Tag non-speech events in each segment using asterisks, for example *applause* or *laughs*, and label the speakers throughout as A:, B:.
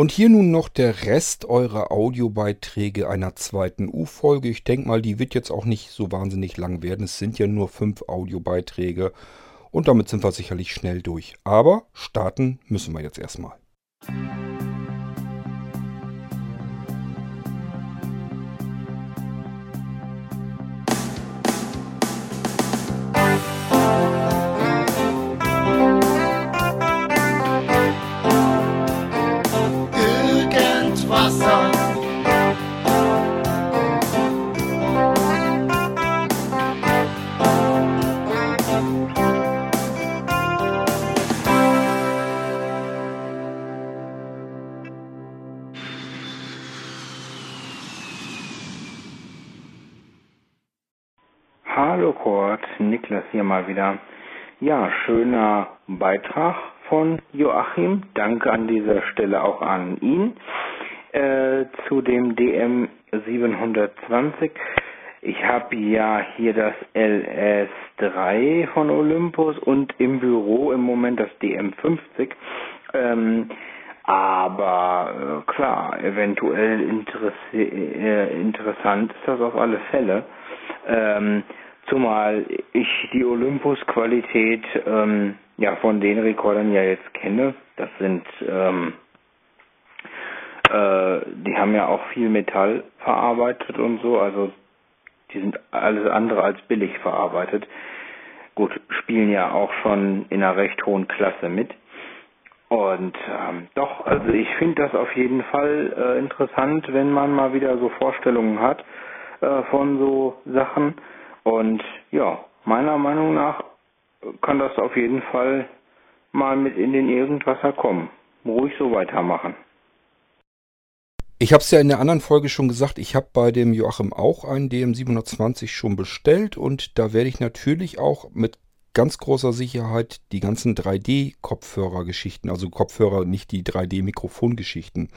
A: Und hier nun noch der Rest eurer Audiobeiträge einer zweiten U-Folge. Ich denke mal, die wird jetzt auch nicht so wahnsinnig lang werden. Es sind ja nur fünf Audiobeiträge und damit sind wir sicherlich schnell durch. Aber starten müssen wir jetzt erstmal.
B: Irgendwasser.
C: Mal wieder. Ja, schöner Beitrag von Joachim. Danke an dieser Stelle auch an ihn. Äh, zu dem DM 720. Ich habe ja hier das LS3 von Olympus und im Büro im Moment das DM50. Ähm, aber äh, klar, eventuell interessi äh, interessant ist das auf alle Fälle. Ähm, zumal ich die Olympus-Qualität ähm, ja von den Rekordern ja jetzt kenne. Das sind ähm, äh, die haben ja auch viel Metall verarbeitet und so, also die sind alles andere als billig verarbeitet. Gut, spielen ja auch schon in einer recht hohen Klasse mit. Und ähm, doch, also ich finde das auf jeden Fall äh, interessant, wenn man mal wieder so Vorstellungen hat äh, von so Sachen. Und ja, meiner Meinung nach kann das auf jeden Fall mal mit in den Irgendwasser kommen. Ruhig so weitermachen.
A: Ich habe es ja in der anderen Folge schon gesagt, ich habe bei dem Joachim auch einen DM720 schon bestellt und da werde ich natürlich auch mit ganz großer Sicherheit die ganzen 3D-Kopfhörer-Geschichten, also Kopfhörer, nicht die 3D-Mikrofon-Geschichten,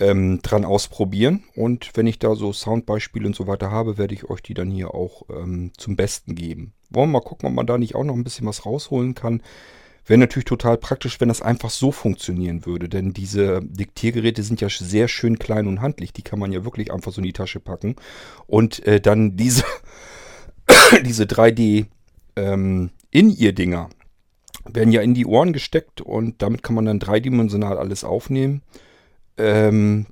A: ähm, dran ausprobieren. Und wenn ich da so Soundbeispiele und so weiter habe, werde ich euch die dann hier auch ähm, zum Besten geben. Wollen wir mal gucken, ob man da nicht auch noch ein bisschen was rausholen kann. Wäre natürlich total praktisch, wenn das einfach so funktionieren würde, denn diese Diktiergeräte sind ja sehr schön klein und handlich. Die kann man ja wirklich einfach so in die Tasche packen. Und äh, dann diese, *coughs* diese 3D ähm, In-Ear-Dinger werden ja in die Ohren gesteckt und damit kann man dann dreidimensional alles aufnehmen. Ähm,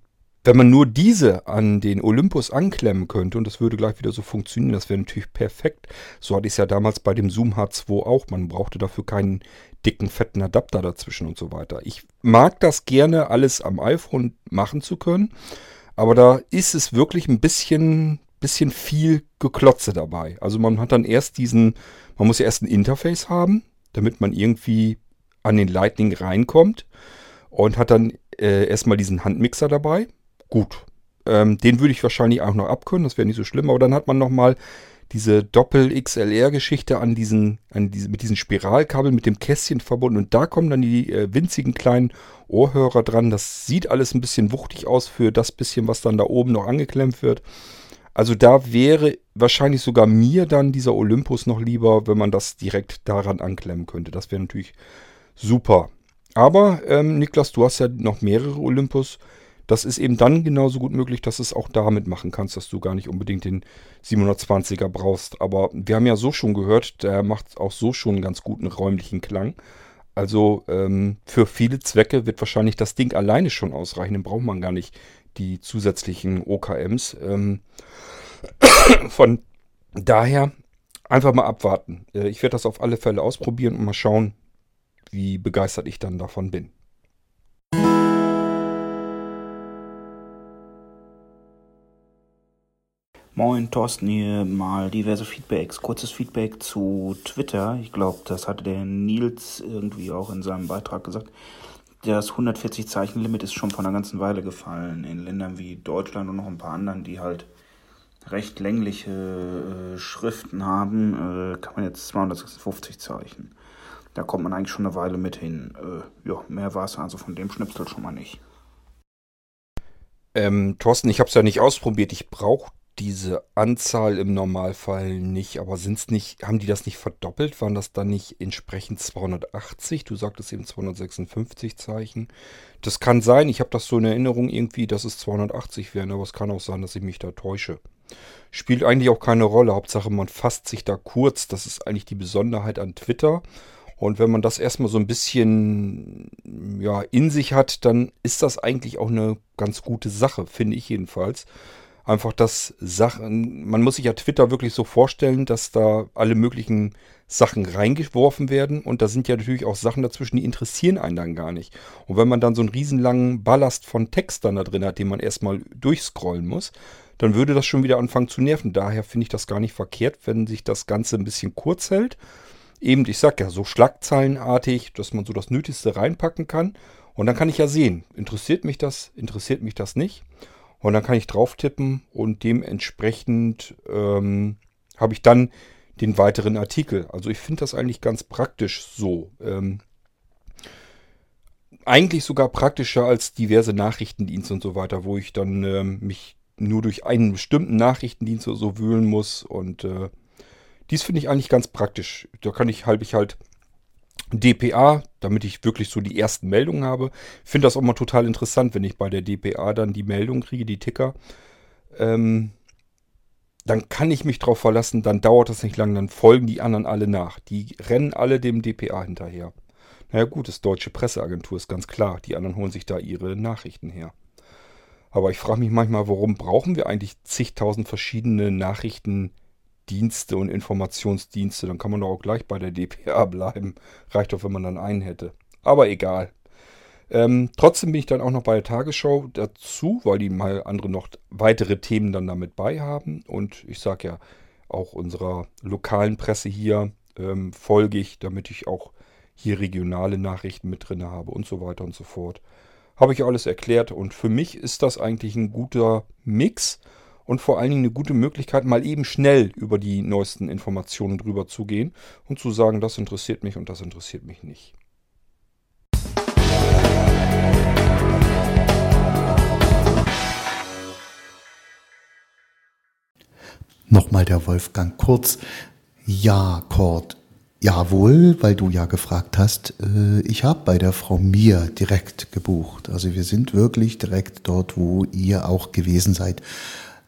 A: wenn man nur diese an den Olympus anklemmen könnte und das würde gleich wieder so funktionieren, das wäre natürlich perfekt. So hatte ich es ja damals bei dem Zoom H2 auch. Man brauchte dafür keinen dicken, fetten Adapter dazwischen und so weiter. Ich mag das gerne, alles am iPhone machen zu können, aber da ist es wirklich ein bisschen, bisschen viel Geklotze dabei. Also man hat dann erst diesen, man muss ja erst ein Interface haben, damit man irgendwie an den Lightning reinkommt und hat dann äh, erstmal diesen Handmixer dabei. Gut, ähm, den würde ich wahrscheinlich auch noch abkönnen, das wäre nicht so schlimm, aber dann hat man nochmal diese Doppel-XLR-Geschichte an diesen, an diese, mit diesen Spiralkabeln mit dem Kästchen verbunden und da kommen dann die äh, winzigen kleinen Ohrhörer dran. Das sieht alles ein bisschen wuchtig aus für das bisschen, was dann da oben noch angeklemmt wird. Also da wäre wahrscheinlich sogar mir dann dieser Olympus noch lieber, wenn man das direkt daran anklemmen könnte. Das wäre natürlich super. Aber ähm, Niklas, du hast ja noch mehrere Olympus. Das ist eben dann genauso gut möglich, dass du es auch damit machen kannst, dass du gar nicht unbedingt den 720er brauchst. Aber wir haben ja so schon gehört, der macht auch so schon einen ganz guten räumlichen Klang. Also ähm, für viele Zwecke wird wahrscheinlich das Ding alleine schon ausreichen. Dann braucht man gar nicht die zusätzlichen OKMs. Ähm, *coughs* von daher einfach mal abwarten. Äh, ich werde das auf alle Fälle ausprobieren und mal schauen, wie begeistert ich dann davon bin.
D: Moin, Thorsten hier, mal diverse Feedbacks. Kurzes Feedback zu Twitter. Ich glaube, das hatte der Nils irgendwie auch in seinem Beitrag gesagt. Das 140 Zeichen Limit ist schon vor einer ganzen Weile gefallen. In Ländern wie Deutschland und noch ein paar anderen, die halt recht längliche äh, Schriften haben, äh, kann man jetzt 256 Zeichen. Da kommt man eigentlich schon eine Weile mit hin. Äh, ja, mehr war es also von dem Schnipsel schon mal nicht.
A: Ähm, Thorsten, ich habe es ja nicht ausprobiert. Ich brauche diese Anzahl im Normalfall nicht, aber sind's nicht, haben die das nicht verdoppelt? Waren das dann nicht entsprechend 280? Du sagtest eben 256 Zeichen. Das kann sein, ich habe das so in Erinnerung irgendwie, dass es 280 wären, aber es kann auch sein, dass ich mich da täusche. Spielt eigentlich auch keine Rolle. Hauptsache, man fasst sich da kurz. Das ist eigentlich die Besonderheit an Twitter. Und wenn man das erstmal so ein bisschen ja, in sich hat, dann ist das eigentlich auch eine ganz gute Sache, finde ich jedenfalls. Einfach, dass Sachen, man muss sich ja Twitter wirklich so vorstellen, dass da alle möglichen Sachen reingeworfen werden und da sind ja natürlich auch Sachen dazwischen, die interessieren einen dann gar nicht. Und wenn man dann so einen riesenlangen Ballast von Text dann da drin hat, den man erstmal durchscrollen muss, dann würde das schon wieder anfangen zu nerven. Daher finde ich das gar nicht verkehrt, wenn sich das Ganze ein bisschen kurz hält eben, ich sag ja, so schlagzeilenartig, dass man so das Nötigste reinpacken kann. Und dann kann ich ja sehen, interessiert mich das, interessiert mich das nicht. Und dann kann ich drauf tippen und dementsprechend ähm, habe ich dann den weiteren Artikel. Also ich finde das eigentlich ganz praktisch so. Ähm, eigentlich sogar praktischer als diverse Nachrichtendienste und so weiter, wo ich dann ähm, mich nur durch einen bestimmten Nachrichtendienst oder so wühlen muss und äh, dies finde ich eigentlich ganz praktisch. Da kann ich halb ich halt DPA, damit ich wirklich so die ersten Meldungen habe. Finde das auch mal total interessant, wenn ich bei der DPA dann die Meldung kriege, die Ticker. Ähm, dann kann ich mich drauf verlassen, dann dauert das nicht lang, dann folgen die anderen alle nach. Die rennen alle dem DPA hinterher. Naja gut, das deutsche Presseagentur ist ganz klar. Die anderen holen sich da ihre Nachrichten her. Aber ich frage mich manchmal, warum brauchen wir eigentlich zigtausend verschiedene Nachrichten Dienste und Informationsdienste. Dann kann man doch auch gleich bei der DPA *laughs* bleiben. Reicht doch, wenn man dann einen hätte. Aber egal. Ähm, trotzdem bin ich dann auch noch bei der Tagesschau dazu, weil die mal andere noch weitere Themen dann damit bei haben. Und ich sage ja, auch unserer lokalen Presse hier ähm, folge ich, damit ich auch hier regionale Nachrichten mit drin habe und so weiter und so fort. Habe ich alles erklärt und für mich ist das eigentlich ein guter Mix und vor allen Dingen eine gute Möglichkeit, mal eben schnell über die neuesten Informationen drüber zu gehen und zu sagen, das interessiert mich und das interessiert mich nicht.
B: Nochmal der Wolfgang Kurz. Ja, Kurt. Jawohl, weil du ja gefragt hast. Äh, ich habe bei der Frau Mir direkt gebucht. Also wir sind wirklich direkt dort, wo ihr auch gewesen seid.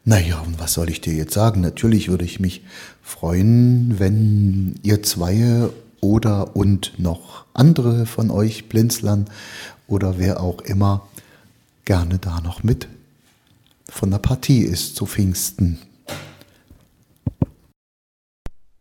B: Naja, und was soll ich dir jetzt sagen? Natürlich würde ich mich freuen, wenn ihr zwei oder und noch andere von euch Blinzlern oder wer auch immer gerne da noch mit von der Partie ist zu Pfingsten.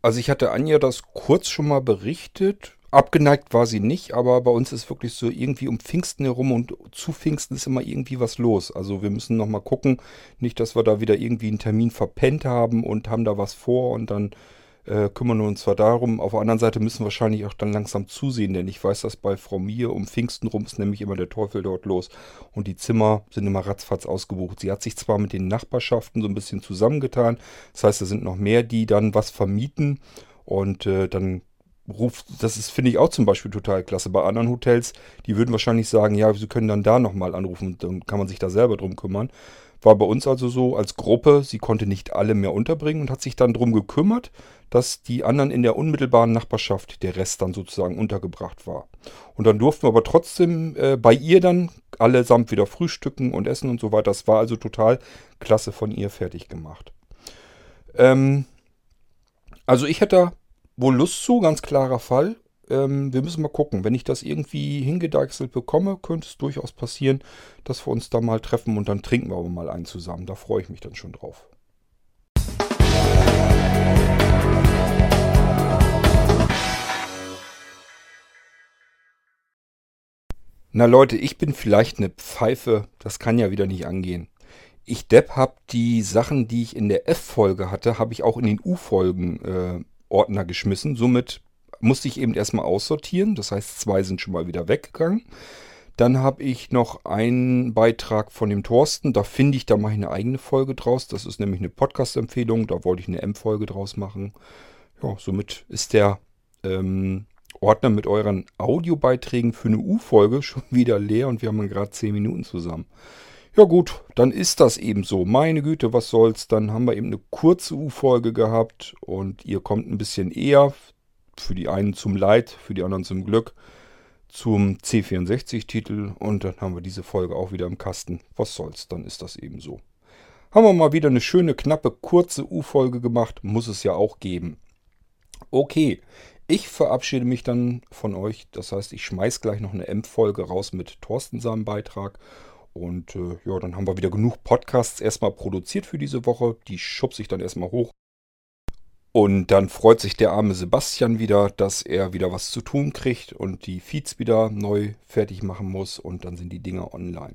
A: Also ich hatte Anja das kurz schon mal berichtet. Abgeneigt war sie nicht, aber bei uns ist wirklich so irgendwie um Pfingsten herum und zu Pfingsten ist immer irgendwie was los. Also wir müssen nochmal gucken, nicht, dass wir da wieder irgendwie einen Termin verpennt haben und haben da was vor und dann äh, kümmern wir uns zwar darum. Auf der anderen Seite müssen wir wahrscheinlich auch dann langsam zusehen, denn ich weiß, dass bei Frau Mier um Pfingsten rum ist nämlich immer der Teufel dort los und die Zimmer sind immer ratzfatz ausgebucht. Sie hat sich zwar mit den Nachbarschaften so ein bisschen zusammengetan, das heißt, es sind noch mehr, die dann was vermieten und äh, dann ruft, das ist, finde ich auch zum Beispiel total klasse. Bei anderen Hotels, die würden wahrscheinlich sagen, ja, sie können dann da nochmal anrufen, dann kann man sich da selber drum kümmern. War bei uns also so als Gruppe, sie konnte nicht alle mehr unterbringen und hat sich dann drum gekümmert, dass die anderen in der unmittelbaren Nachbarschaft, der Rest dann sozusagen untergebracht war. Und dann durften wir aber trotzdem äh, bei ihr dann allesamt wieder frühstücken und essen und so weiter. Das war also total klasse von ihr fertig gemacht. Ähm, also ich hätte wohl Lust zu, ganz klarer Fall. Ähm, wir müssen mal gucken. Wenn ich das irgendwie hingedeichselt bekomme, könnte es durchaus passieren, dass wir uns da mal treffen und dann trinken wir aber mal einen zusammen. Da freue ich mich dann schon drauf. Na Leute, ich bin vielleicht eine Pfeife, das kann ja wieder nicht angehen. Ich Depp hab die Sachen, die ich in der F-Folge hatte, habe ich auch in den U-Folgen äh, Ordner geschmissen. Somit musste ich eben erstmal aussortieren. Das heißt, zwei sind schon mal wieder weggegangen. Dann habe ich noch einen Beitrag von dem Thorsten. Da finde ich, da mache ich eine eigene Folge draus. Das ist nämlich eine Podcast-Empfehlung. Da wollte ich eine M-Folge draus machen. Ja, somit ist der ähm, Ordner mit euren Audiobeiträgen für eine U-Folge *laughs* schon wieder leer und wir haben gerade 10 Minuten zusammen. Ja gut, dann ist das eben so. Meine Güte, was soll's. Dann haben wir eben eine kurze U-Folge gehabt und ihr kommt ein bisschen eher. Für die einen zum Leid, für die anderen zum Glück. Zum C64-Titel und dann haben wir diese Folge auch wieder im Kasten. Was soll's, dann ist das eben so. Haben wir mal wieder eine schöne, knappe, kurze U-Folge gemacht. Muss es ja auch geben. Okay, ich verabschiede mich dann von euch. Das heißt, ich schmeiß gleich noch eine M-Folge raus mit Thorsten seinem Beitrag. Und äh, ja, dann haben wir wieder genug Podcasts erstmal produziert für diese Woche. Die schubse ich dann erstmal hoch. Und dann freut sich der arme Sebastian wieder, dass er wieder was zu tun kriegt und die Feeds wieder neu fertig machen muss. Und dann sind die Dinger online.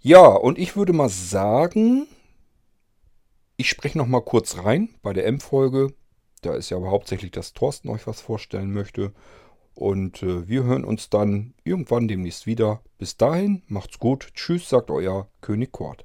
A: Ja, und ich würde mal sagen, ich spreche noch mal kurz rein bei der M-Folge. Da ist ja aber hauptsächlich, dass Thorsten euch was vorstellen möchte. Und äh, wir hören uns dann irgendwann demnächst wieder. Bis dahin, macht's gut. Tschüss, sagt euer König Kort.